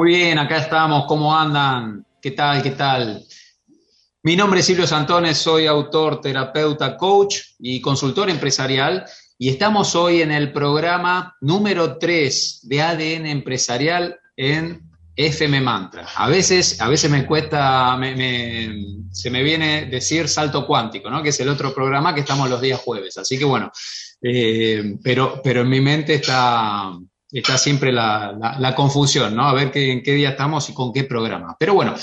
Muy bien, acá estamos. ¿Cómo andan? ¿Qué tal? ¿Qué tal? Mi nombre es Silvio Santones, soy autor, terapeuta, coach y consultor empresarial. Y estamos hoy en el programa número 3 de ADN empresarial en FM Mantra. A veces, a veces me cuesta, se me viene decir salto cuántico, ¿no? que es el otro programa que estamos los días jueves. Así que bueno, eh, pero, pero en mi mente está, está siempre la, confusión, ¿no? A ver qué, en qué día estamos y con qué programa. Pero bueno,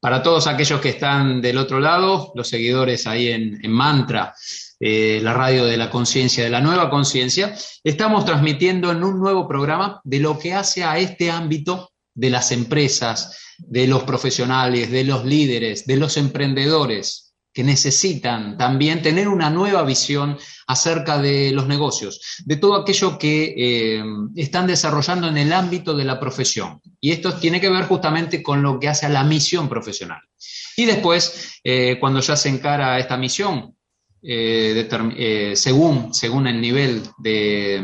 para todos aquellos que están del otro lado, los seguidores ahí en, Mantra, eh, la radio de la conciencia, de la nueva conciencia, estamos transmitiendo en un nuevo programa de lo que hace a este ámbito de las empresas, de los profesionales, de los líderes, de los emprendedores, necesitan también tener una nueva visión acerca de los negocios, de todo aquello que eh, están desarrollando en el ámbito de la profesión. Y esto tiene que ver justamente con lo que hace a la misión profesional. Y después, eh, cuando ya se encara esta misión, eh, según, según el nivel de,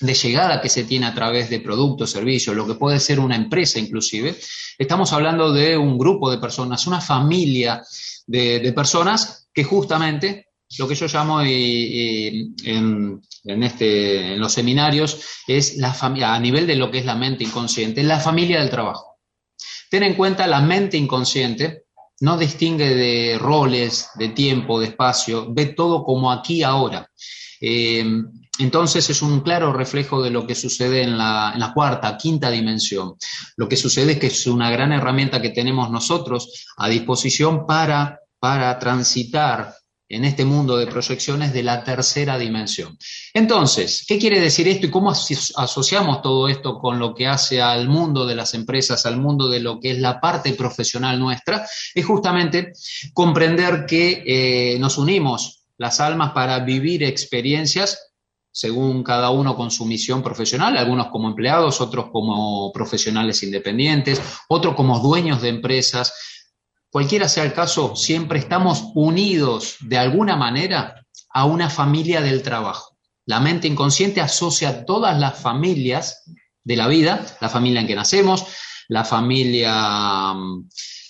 de llegada que se tiene a través de productos, servicios, lo que puede ser una empresa inclusive, estamos hablando de un grupo de personas, una familia de, personas que justamente lo que yo llamo en, este, en los seminarios es la familia, a nivel de lo que es la mente inconsciente, la familia del trabajo. Ten en cuenta la mente inconsciente, no distingue de roles, de tiempo, de espacio, ve todo como aquí ahora. Eh, entonces es un claro reflejo de lo que sucede en la, en la, cuarta, quinta dimensión. Lo que sucede es que es una gran herramienta que tenemos nosotros a disposición para, para transitar en este mundo de proyecciones de la tercera dimensión. Entonces, ¿qué quiere decir esto y cómo asociamos todo esto con lo que hace al mundo de las empresas, al mundo de lo que es la parte profesional nuestra? Es justamente comprender que eh, nos unimos las almas para vivir experiencias según cada uno con su misión profesional, algunos como empleados, otros como profesionales independientes, otros como dueños de empresas. Cualquiera sea el caso, siempre estamos unidos de alguna manera a una familia del trabajo. La mente inconsciente asocia todas las familias de la vida, la familia en que nacemos, la familia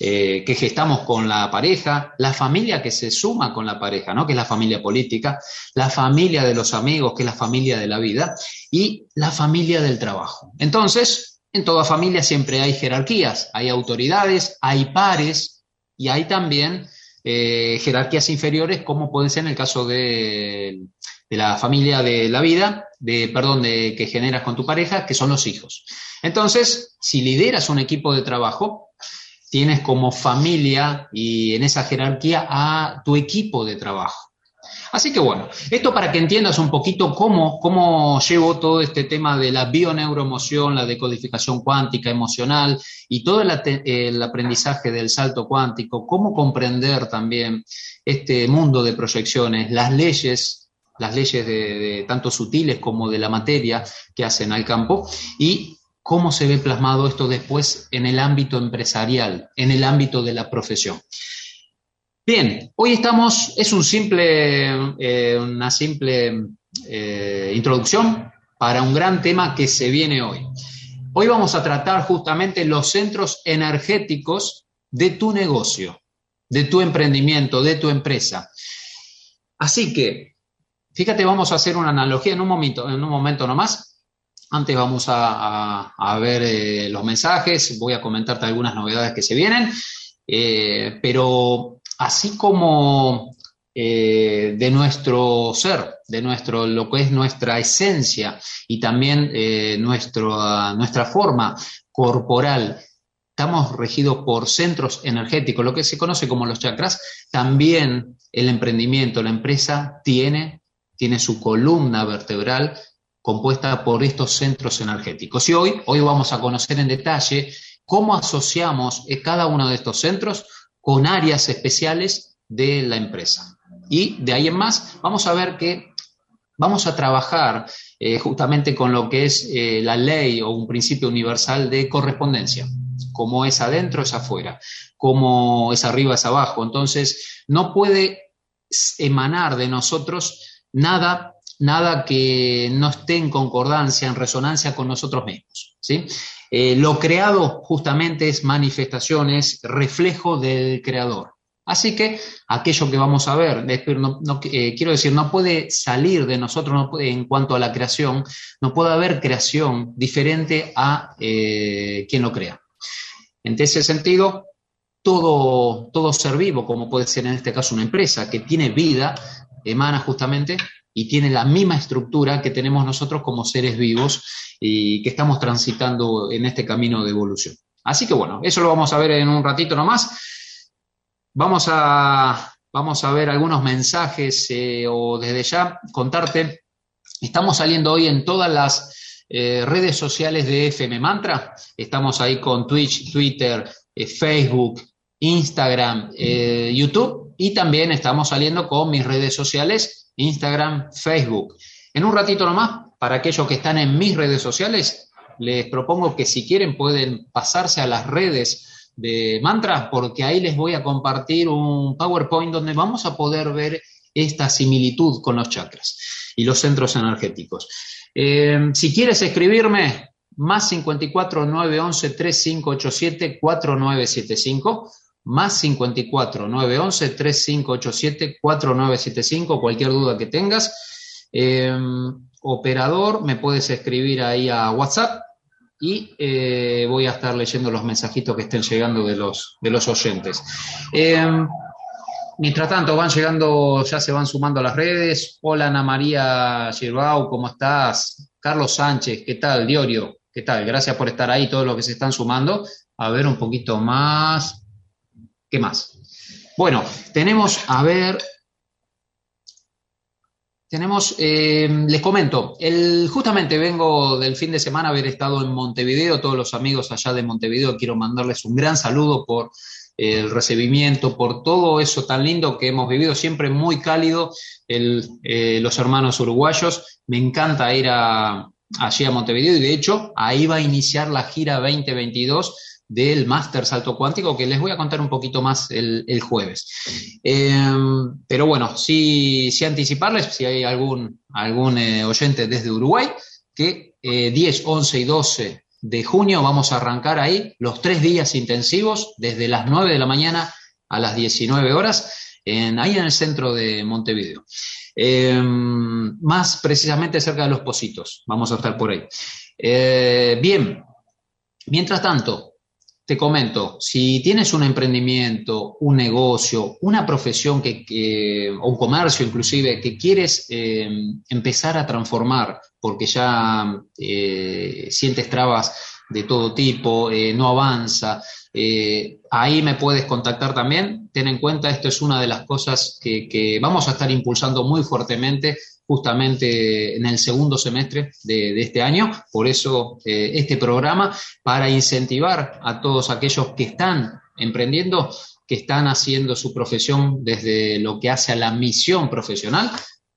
eh, que gestamos con la pareja, la familia que se suma con la pareja, ¿no? que es la familia política, la familia de los amigos, que es la familia de la vida, y la familia del trabajo. Entonces, en toda familia siempre hay jerarquías, hay autoridades, hay pares y hay también eh, jerarquías inferiores, como puede ser en el caso de, de la familia de la vida, de, perdón, de que generas con tu pareja, que son los hijos. Entonces, si lideras un equipo de trabajo, tienes como familia y en esa jerarquía a tu equipo de trabajo. Así que bueno, esto para que entiendas un poquito cómo, cómo llevo todo este tema de la bioneuroemoción, la decodificación cuántica emocional y todo el, aprendizaje del salto cuántico, cómo comprender también este mundo de proyecciones, las leyes, las leyes de tanto sutiles como de la materia que hacen al campo y cómo se ve plasmado esto después en el ámbito empresarial, en el ámbito de la profesión. Bien, hoy estamos, es eh, una simple eh, introducción para un gran tema que se viene hoy. Hoy vamos a tratar justamente los centros energéticos de tu negocio, de tu emprendimiento, de tu empresa. Así que, fíjate, vamos a hacer una analogía en un momento, en un momento nomás antes vamos a, ver eh, los mensajes, voy a comentarte algunas novedades que se vienen, pero así como eh, de nuestro ser, de nuestro, lo que es nuestra esencia y también nuestro, nuestra forma corporal, estamos regidos por centros energéticos, lo que se conoce como los chakras, también el emprendimiento, la empresa tiene, tiene su columna vertebral compuesta por estos centros energéticos. Y hoy, hoy vamos a conocer en detalle cómo asociamos eh, cada uno de estos centros con áreas especiales de la empresa. Y de ahí en más, vamos a ver que vamos a trabajar eh, justamente con lo que es eh, la ley o un principio universal de correspondencia como es adentro es afuera, como es arriba es abajo. Entonces, no puede emanar de nosotros nada, nada que no esté en concordancia, en resonancia con nosotros mismos. ¿sí? Eh, lo creado justamente es manifestaciones, reflejo del creador. Así que aquello que vamos a ver, eh, quiero decir, no puede salir de nosotros en cuanto a la creación, no puede haber creación diferente a eh, quien lo crea. En ese sentido, todo, todo ser vivo, como puede ser en este caso una empresa que tiene vida, emana justamente y tiene la misma estructura que tenemos nosotros como seres vivos y que estamos transitando en este camino de evolución. Así que bueno, eso lo vamos a ver en un ratito nomás. Vamos a, vamos a ver algunos mensajes eh, o desde ya contarte. Estamos saliendo hoy en todas las eh, redes sociales de FM Mantra. Estamos ahí con Twitch, Twitter, eh, Facebook, Instagram, YouTube y también estamos saliendo con mis redes sociales, Instagram, Facebook. En un ratito nomás, para aquellos que están en mis redes sociales, les propongo que si quieren pueden pasarse a las redes de Mantra, porque ahí les voy a compartir un PowerPoint donde vamos a poder ver esta similitud con los chakras y los centros energéticos. Eh, si quieres escribirme, más 54 911 3587 4975, más 54 911 3587 4975, cualquier duda que tengas. Eh, operador, me puedes escribir ahí a WhatsApp y eh, voy a estar leyendo los mensajitos que estén llegando de los, de los oyentes. Mientras tanto, van llegando, ya se van sumando a las redes. Hola Ana María Girbau, ¿cómo estás? Carlos Sánchez, ¿qué tal? Diorio, ¿qué tal? Gracias por estar ahí, todos los que se están sumando. A ver un poquito más. ¿Qué más? Bueno, tenemos, a ver, tenemos, eh, les comento, justamente vengo del fin de semana haber estado en Montevideo, todos los amigos allá de Montevideo, quiero mandarles un gran saludo por el recibimiento, por todo eso tan lindo que hemos vivido, siempre muy cálido eh, los hermanos uruguayos. Me encanta ir a, allí a Montevideo y de hecho ahí va a iniciar la gira 2022 del Máster Salto Cuántico, que les voy a contar un poquito más el, jueves. Em, pero bueno, sí, sí, anticiparles, si hay algún, algún eh, oyente desde Uruguay, que 10, eh, 11 y 12 de junio vamos a arrancar ahí los tres días intensivos, desde las 9 de la mañana a las 19 horas, ahí en el centro de Montevideo. Em, más precisamente cerca de los Positos, vamos a estar por ahí. Eh, bien, mientras tanto, te comento, si tienes un emprendimiento, un negocio, una profesión que, o un comercio inclusive que quieres eh, empezar a transformar porque ya eh, sientes trabas de todo tipo, eh, no avanza, ahí me puedes contactar también. Ten en cuenta, esto es una de las cosas que vamos a estar impulsando muy fuertemente justamente en el segundo semestre de, este año. Por eso eh, este programa, para incentivar a todos aquellos que están emprendiendo, que están haciendo su profesión desde lo que hace a la misión profesional,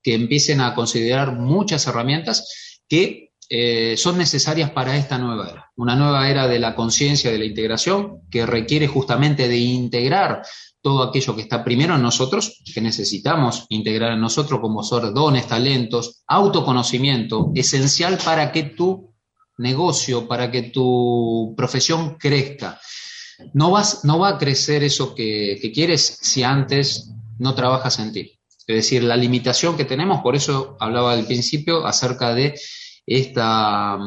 que empiecen a considerar muchas herramientas que eh, son necesarias para esta nueva era, una nueva era de la conciencia, de la integración, que requiere justamente de integrar todo aquello que está primero en nosotros, que necesitamos integrar en nosotros como son dones, talentos, autoconocimiento, esencial para que tu negocio, para que tu profesión crezca. No, vas, no va a crecer eso que, que quieres si antes no trabajas en ti. Es decir, la limitación que tenemos, por eso hablaba al principio acerca de esta,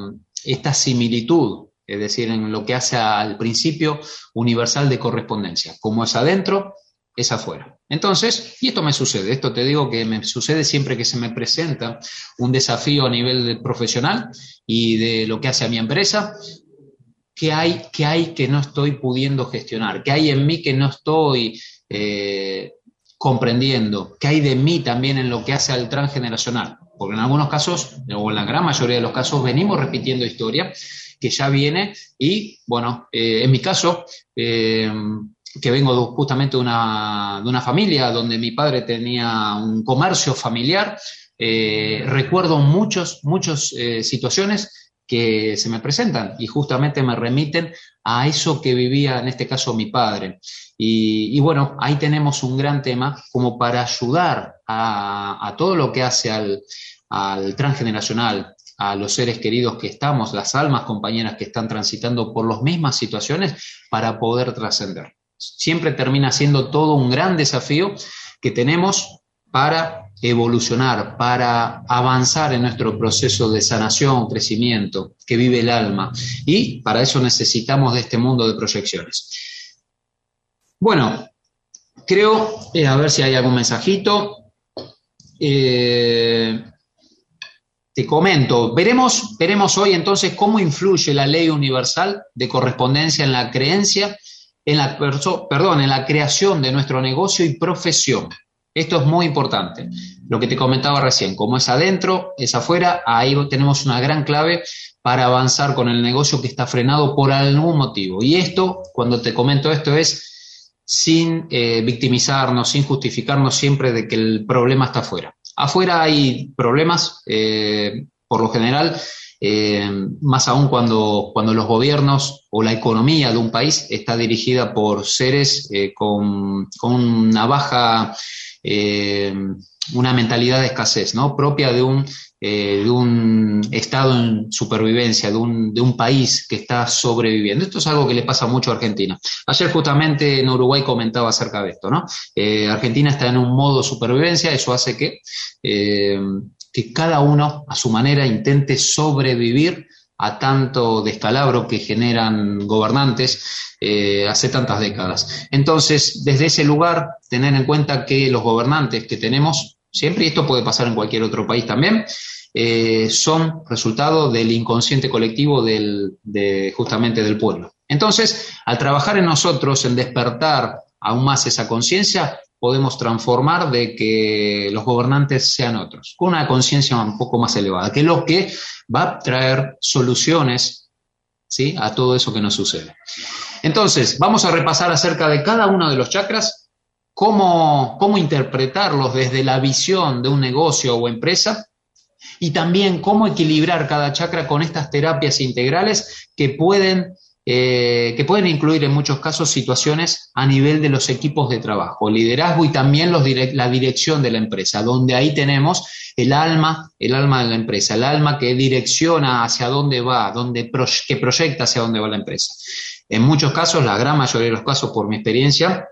esta similitud, es decir, en lo que hace al principio universal de correspondencia. Como es adentro, es afuera. Entonces, y esto me sucede, esto te digo que me sucede siempre que se me presenta un desafío a nivel profesional y de lo que hace a mi empresa, que hay, que hay que no estoy pudiendo gestionar, que hay en mí que no estoy eh, comprendiendo, que hay de mí también en lo que hace al transgeneracional. Porque en algunos casos, o en la gran mayoría de los casos, venimos repitiendo historia que ya viene y, bueno, eh, en mi caso, eh, que vengo justamente de una, de una, familia donde mi padre tenía un comercio familiar, eh, recuerdo muchas, muchas situaciones que se me presentan y justamente me remiten a eso que vivía en este caso mi padre. Y, bueno, ahí tenemos un gran tema como para ayudar a, todo lo que hace al, al transgeneracional, a los seres queridos que estamos, las almas compañeras que están transitando por las mismas situaciones para poder trascender siempre termina siendo todo un gran desafío que tenemos para evolucionar, para avanzar en nuestro proceso de sanación, crecimiento que vive el alma. Y para eso necesitamos de este mundo de proyecciones. Bueno, creo, eh, a ver si hay algún mensajito. Eh, te comento, veremos, veremos hoy entonces cómo influye la ley universal de correspondencia en la creencia en la, perdón, en la creación de nuestro negocio y profesión. Esto es muy importante. Lo que te comentaba recién, como es adentro, es afuera, ahí tenemos una gran clave para avanzar con el negocio que está frenado por algún motivo. Y esto, cuando te comento esto, es sin eh, victimizarnos, sin justificarnos siempre de que el problema está afuera. Afuera hay problemas, eh, por lo general, eh, más aún cuando, cuando los gobiernos o la economía de un país está dirigida por seres eh, con, una baja, una mentalidad de escasez, ¿no? Propia de un, de un estado en supervivencia, de un, de un país que está sobreviviendo. Esto es algo que le pasa mucho a Argentina. Ayer justamente en Uruguay comentaba acerca de esto, ¿no? Argentina está en un modo supervivencia, eso hace que que cada uno a su manera intente sobrevivir a tanto descalabro que generan gobernantes eh, hace tantas décadas. Entonces, desde ese lugar, tener en cuenta que los gobernantes que tenemos siempre, y esto puede pasar en cualquier otro país también, eh, son resultado del inconsciente colectivo de, justamente del pueblo. Entonces, al trabajar en nosotros, en despertar aún más esa conciencia, podemos transformar de que los gobernantes sean otros, con una conciencia un poco más elevada, que es lo que va a traer soluciones ¿sí? a todo eso que nos sucede. Entonces, vamos a repasar acerca de cada uno de los chakras, cómo, cómo interpretarlos desde la visión de un negocio o empresa y también cómo equilibrar cada chakra con estas terapias integrales que pueden eh, que pueden incluir en muchos casos situaciones a nivel de los equipos de trabajo, liderazgo y también los la dirección de la empresa, donde ahí tenemos el alma, el alma de la empresa, el alma que direcciona hacia dónde va, que proyecta hacia dónde va la empresa. En muchos casos, la gran mayoría de los casos, por mi experiencia,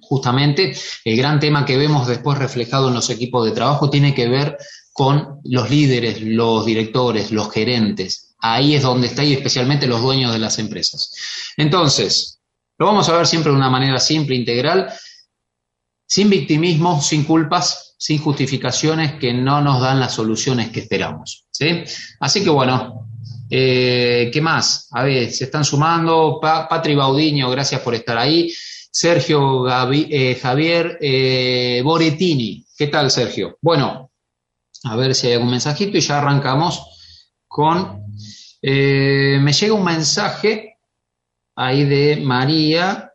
justamente el gran tema que vemos después reflejado en los equipos de trabajo tiene que ver con los líderes, los directores, los gerentes, Ahí es donde está y especialmente los dueños de las empresas. Entonces, lo vamos a ver siempre de una manera simple, integral, sin victimismo, sin culpas, sin justificaciones que no nos dan las soluciones que esperamos. ¿sí? Así que bueno, eh, ¿qué más? A ver, se están sumando. Patri Baudiño, gracias por estar ahí. Sergio eh, Javier eh, Boretini. ¿Qué tal, Sergio? Bueno, a ver si hay algún mensajito y ya arrancamos con eh, me llega un mensaje ahí de María.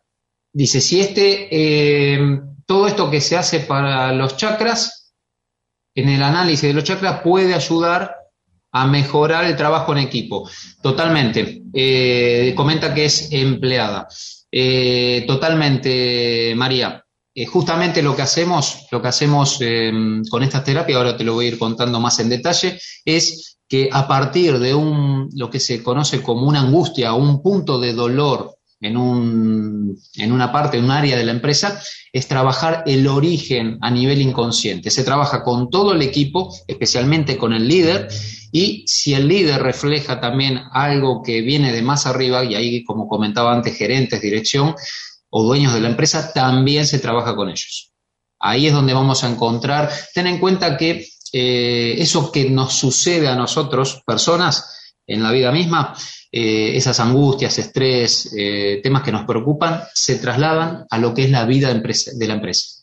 Dice, si este, eh, todo esto que se hace para los chakras, en el análisis de los chakras, puede ayudar a mejorar el trabajo en equipo. Totalmente. Eh, comenta que es empleada. totalmente, María. Justamente lo que hacemos, lo que hacemos con estas terapias, ahora te lo voy a ir contando más en detalle, es que a partir de un, lo que se conoce como una angustia un punto de dolor en, un, en una parte, en un área de la empresa, es trabajar el origen a nivel inconsciente. Se trabaja con todo el equipo, especialmente con el líder, y si el líder refleja también algo que viene de más arriba, y ahí, como comentaba antes, gerentes, dirección o dueños de la empresa, también se trabaja con ellos. Ahí es donde vamos a encontrar, ten en cuenta que eh, eso que nos sucede a nosotros, personas, en la vida misma, eh, esas angustias, estrés, eh, temas que nos preocupan, se trasladan a lo que es la vida de, de la empresa,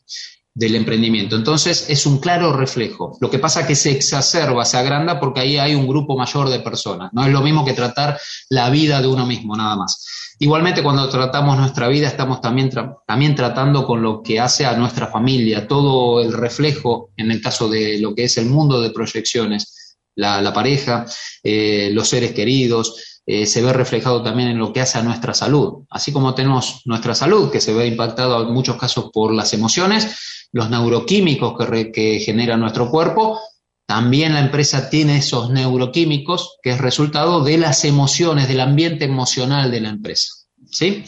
del emprendimiento. Entonces, es un claro reflejo. Lo que pasa es que se exacerba, se agranda porque ahí hay un grupo mayor de personas. No es lo mismo que tratar la vida de uno mismo, nada más. Igualmente, cuando tratamos nuestra vida, estamos también, también tratando con lo que hace a nuestra familia, todo el reflejo, en el caso de lo que es el mundo de proyecciones, la, pareja, eh, los seres queridos, eh, se ve reflejado también en lo que hace a nuestra salud. Así como tenemos nuestra salud, que se ve impactado en muchos casos por las emociones, los neuroquímicos que, genera nuestro cuerpo, también la empresa tiene esos neuroquímicos que es resultado de las emociones, del ambiente emocional de la empresa. ¿Sí?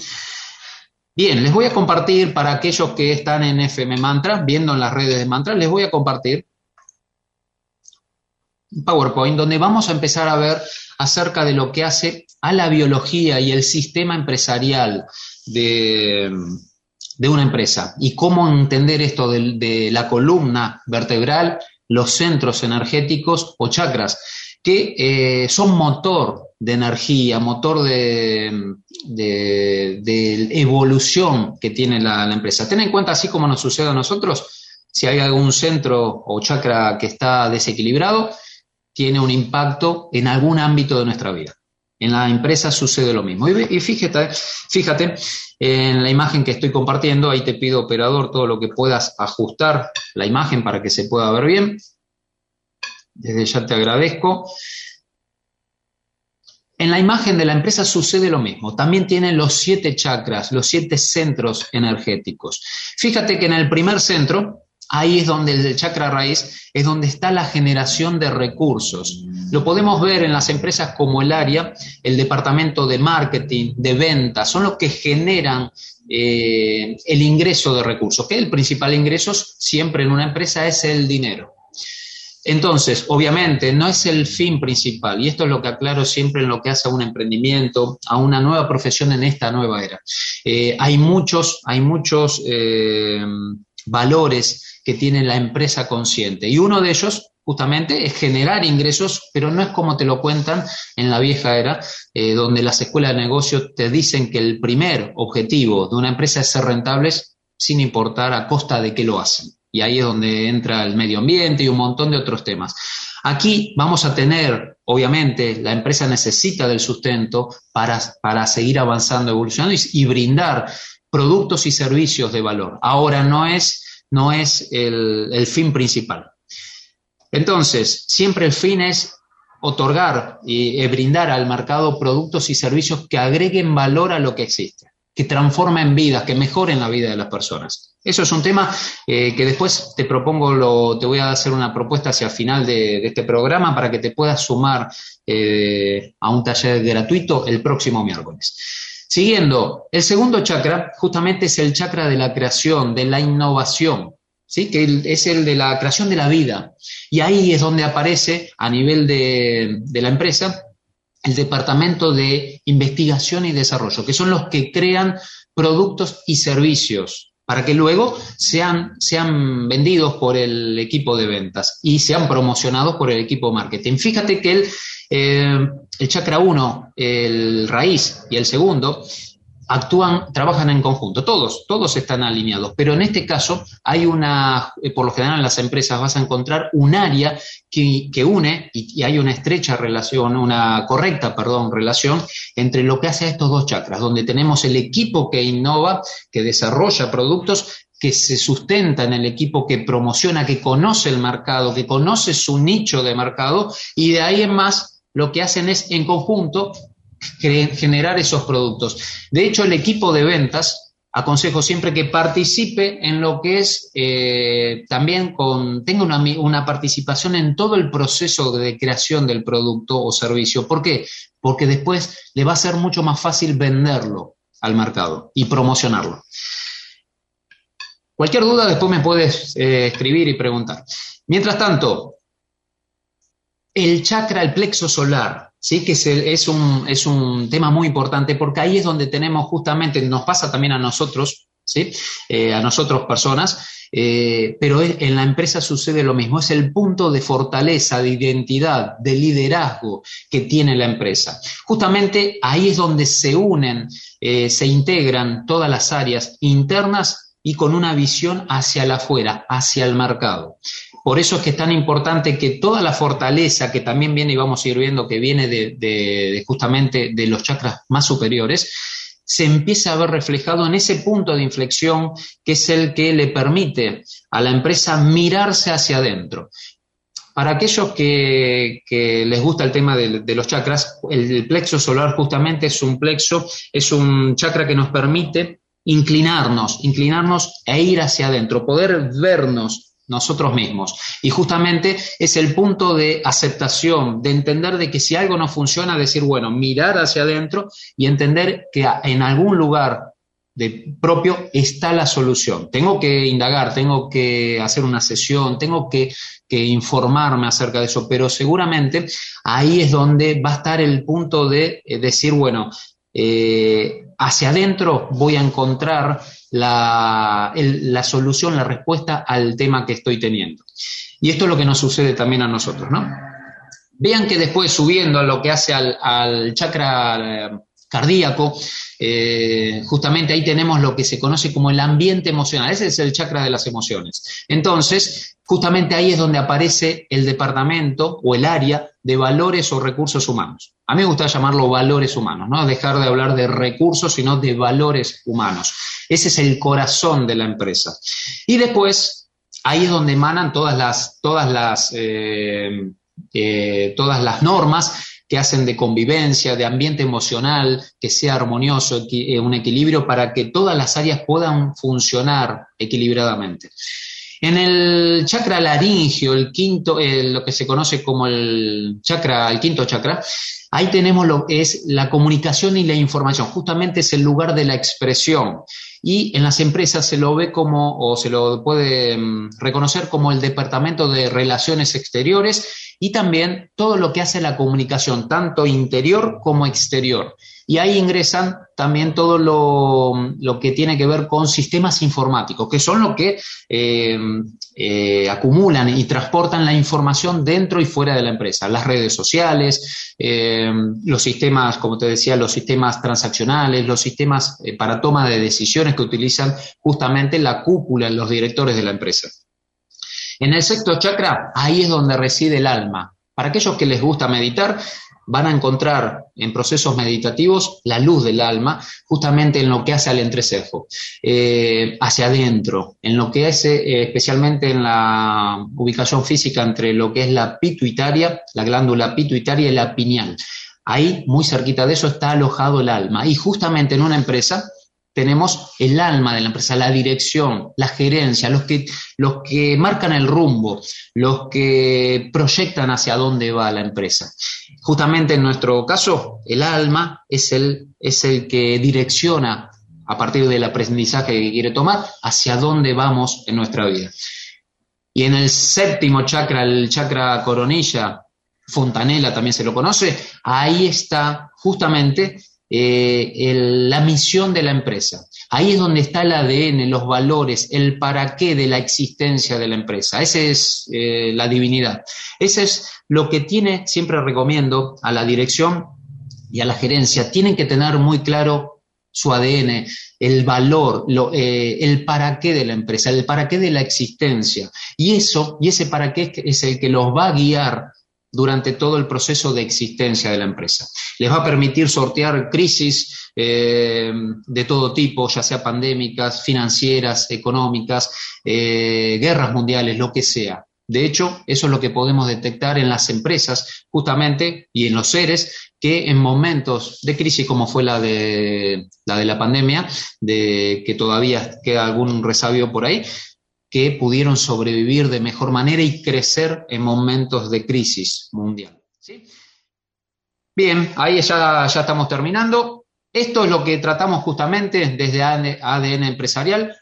Bien, les voy a compartir para aquellos que están en FM Mantra, viendo en las redes de Mantra, les voy a compartir un PowerPoint donde vamos a empezar a ver acerca de lo que hace a la biología y el sistema empresarial de, una empresa y cómo entender esto de la columna vertebral los centros energéticos o chakras, que eh, son motor de energía, motor de, evolución que tiene la, empresa. Ten en cuenta, así como nos sucede a nosotros, si hay algún centro o chakra que está desequilibrado, tiene un impacto en algún ámbito de nuestra vida. En la empresa sucede lo mismo. Y, fíjate, fíjate en la imagen que estoy compartiendo, ahí te pido, operador, todo lo que puedas ajustar la imagen para que se pueda ver bien. Desde ya te agradezco. En la imagen de la empresa sucede lo mismo. También tienen los siete chakras, los siete centros energéticos. Fíjate que en el primer centro Ahí es donde el chakra raíz es donde está la generación de recursos. Lo podemos ver en las empresas como el área, el departamento de marketing, de ventas, son los que generan eh, el ingreso de recursos, que el principal ingreso siempre en una empresa es el dinero. Entonces, obviamente, no es el fin principal, y esto es lo que aclaro siempre en lo que hace a un emprendimiento, a una nueva profesión en esta nueva era. Eh, hay muchos, hay muchos eh, valores que tiene la empresa consciente. Y uno de ellos, justamente, es generar ingresos, pero no es como te lo cuentan en la vieja era, eh, donde las escuelas de negocios te dicen que el primer objetivo de una empresa es ser rentables sin importar a costa de qué lo hacen. Y ahí es donde entra el medio ambiente y un montón de otros temas. Aquí vamos a tener, obviamente, la empresa necesita del sustento para, para seguir avanzando, evolucionando y brindar productos y servicios de valor. Ahora no es no es el, fin principal. Entonces, siempre el fin es otorgar y brindar al mercado productos y servicios que agreguen valor a lo que existe, que transformen vidas, que mejoren la vida de las personas. Eso es un tema eh, que después te propongo, lo, te voy a hacer una propuesta hacia el final de, este programa para que te puedas sumar eh, a un taller gratuito el próximo miércoles. Siguiendo, el segundo chakra justamente es el chakra de la creación, de la innovación, ¿sí? que es el de la creación de la vida. Y ahí es donde aparece a nivel de, la empresa el departamento de investigación y desarrollo, que son los que crean productos y servicios para que luego sean, sean vendidos por el equipo de ventas y sean promocionados por el equipo marketing. Fíjate que el, eh, el chakra 1, el raíz y el segundo actúan, trabajan en conjunto, todos, todos están alineados, pero en este caso hay una, eh, por lo general en las empresas vas a encontrar un área que, une y, hay una estrecha relación, una correcta, perdón, relación entre lo que hace a estos dos chakras, donde tenemos el equipo que innova, que desarrolla productos que se sustenta en el equipo que promociona, que conoce el mercado, que conoce su nicho de mercado y de ahí en más lo que hacen es en conjunto generar esos productos. De hecho, el equipo de ventas, aconsejo siempre que participe en lo que es eh, también tenga una, una, participación en todo el proceso de creación del producto o servicio. ¿Por qué? Porque después le va a ser mucho más fácil venderlo. al mercado y promocionarlo. Cualquier duda después me puedes eh, escribir y preguntar. Mientras tanto, el chakra, el plexo solar, ¿sí? que es, un, es un tema muy importante porque ahí es donde tenemos justamente, nos pasa también a nosotros, ¿sí? Eh, a nosotros personas, eh, pero en la empresa sucede lo mismo, es el punto de fortaleza, de identidad, de liderazgo que tiene la empresa. Justamente ahí es donde se unen, eh, se integran todas las áreas internas y con una visión hacia afuera, hacia el mercado. Por eso es que es tan importante que toda la fortaleza que también viene, y vamos a ir viendo que viene de, justamente de los chakras más superiores, se empieza a ver reflejado en ese punto de inflexión que es el que le permite a la empresa mirarse hacia adentro. Para aquellos que, les gusta el tema de, de, los chakras, el plexo solar justamente es un plexo, es un chakra que nos permite inclinarnos, inclinarnos e ir hacia adentro, poder vernos nosotros mismos. Y justamente es el punto de aceptación, de entender de que si algo no funciona, decir, bueno, mirar hacia adentro y entender que en algún lugar de propio está la solución. Tengo que indagar, tengo que hacer una sesión, tengo que, informarme acerca de eso, pero seguramente ahí es donde va a estar el punto de eh, decir, bueno, eh, hacia adentro voy a encontrar la, la, solución, la respuesta al tema que estoy teniendo. Y esto es lo que nos sucede también a nosotros, ¿no? Vean que después subiendo a lo que hace al, chakra eh, cardíaco, eh, justamente ahí tenemos lo que se conoce como el ambiente emocional. Ese es el chakra de las emociones. Entonces, justamente ahí es donde aparece el departamento o el área de valores o recursos humanos. A mí me gusta llamarlo valores humanos, no dejar de hablar de recursos, sino de valores humanos. Ese es el corazón de la empresa. Y después, ahí es donde emanan todas las, todas las, eh, eh, todas las normas que hacen de convivencia, de ambiente emocional, que sea armonioso, eh, un equilibrio para que todas las áreas puedan funcionar equilibradamente. En el chakra laringio, el quinto, lo que se conoce como el chakra, el quinto chakra, ahí tenemos lo que es la comunicación y la información. Justamente es el lugar de la expresión. Y en las empresas se lo ve como, o se lo puede mm, reconocer como el departamento de relaciones exteriores y también todo lo que hace la comunicación, tanto interior como exterior. Y ahí ingresan también todo lo, que tiene que ver con sistemas informáticos, que son los que eh, eh, acumulan y transportan la información dentro y fuera de la empresa. Las redes sociales, eh, los sistemas, como te decía, los sistemas transaccionales, los sistemas para toma de decisiones que utilizan justamente la cúpula, los directores de la empresa. En el sexto chakra, ahí es donde reside el alma. Para aquellos que les gusta meditar, van a encontrar en procesos meditativos la luz del alma, justamente en lo que hace al entrecejo, eh, hacia adentro, en lo que hace eh, especialmente en la ubicación física entre lo que es la pituitaria, la glándula pituitaria y la pineal. Ahí, muy cerquita de eso, está alojado el alma. Y justamente en una empresa, tenemos el alma de la empresa, la dirección, la gerencia, los que, los que marcan el rumbo, los que proyectan hacia dónde va la empresa. Justamente en nuestro caso, el alma es el, es el que direcciona a partir del aprendizaje que quiere tomar hacia dónde vamos en nuestra vida. Y en el séptimo chakra, el chakra coronilla, Fontanela también se lo conoce, ahí está justamente eh, la misión de la empresa. Ahí es donde está el ADN, los valores, el para qué de la existencia de la empresa. Esa es eh, la divinidad. Ese es lo que tiene, siempre recomiendo a la dirección y a la gerencia, tienen que tener muy claro su ADN, el valor, eh, el para qué de la empresa, el para qué de la existencia. Y eso, y ese para qué es el que los va a guiar durante todo el proceso de existencia de la empresa. Les va a permitir sortear crisis eh, de todo tipo, ya sea pandémicas, financieras, económicas, eh, guerras mundiales, lo que sea. De hecho, eso es lo que podemos detectar en las empresas justamente y en los seres que en momentos de crisis como fue la de la, de la pandemia, de que todavía queda algún resabio por ahí, que pudieron sobrevivir de mejor manera y crecer en momentos de crisis mundial. Bien, ahí ya, ya estamos terminando. Esto es lo que tratamos justamente desde ADN empresarial,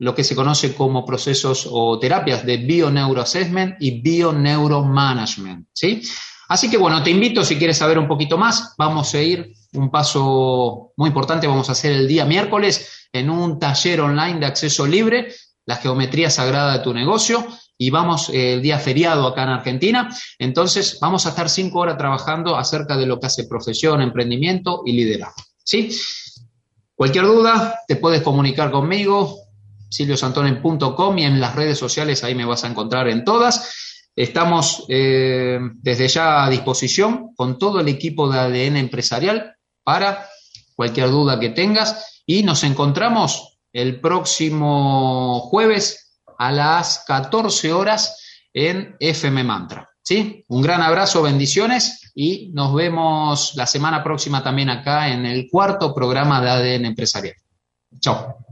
lo que se conoce como procesos o terapias de bioneuroassessment y bioneuromanagement, ¿sí? Así que bueno, te invito si quieres saber un poquito más, vamos a ir un paso muy importante, vamos a hacer el día miércoles en un taller online de acceso libre, la geometría sagrada de tu negocio, y vamos eh, el día feriado acá en Argentina. Entonces, vamos a estar cinco horas trabajando acerca de lo que hace profesión, emprendimiento y liderazgo. ¿sí? Cualquier duda, te puedes comunicar conmigo, silviosantonen.com y en las redes sociales, ahí me vas a encontrar en todas. Estamos eh, desde ya a disposición con todo el equipo de ADN empresarial para cualquier duda que tengas y nos encontramos el próximo jueves a las 14 horas en FM Mantra. ¿sí? Un gran abrazo, bendiciones y nos vemos la semana próxima también acá en el cuarto programa de ADN Empresarial. Chao.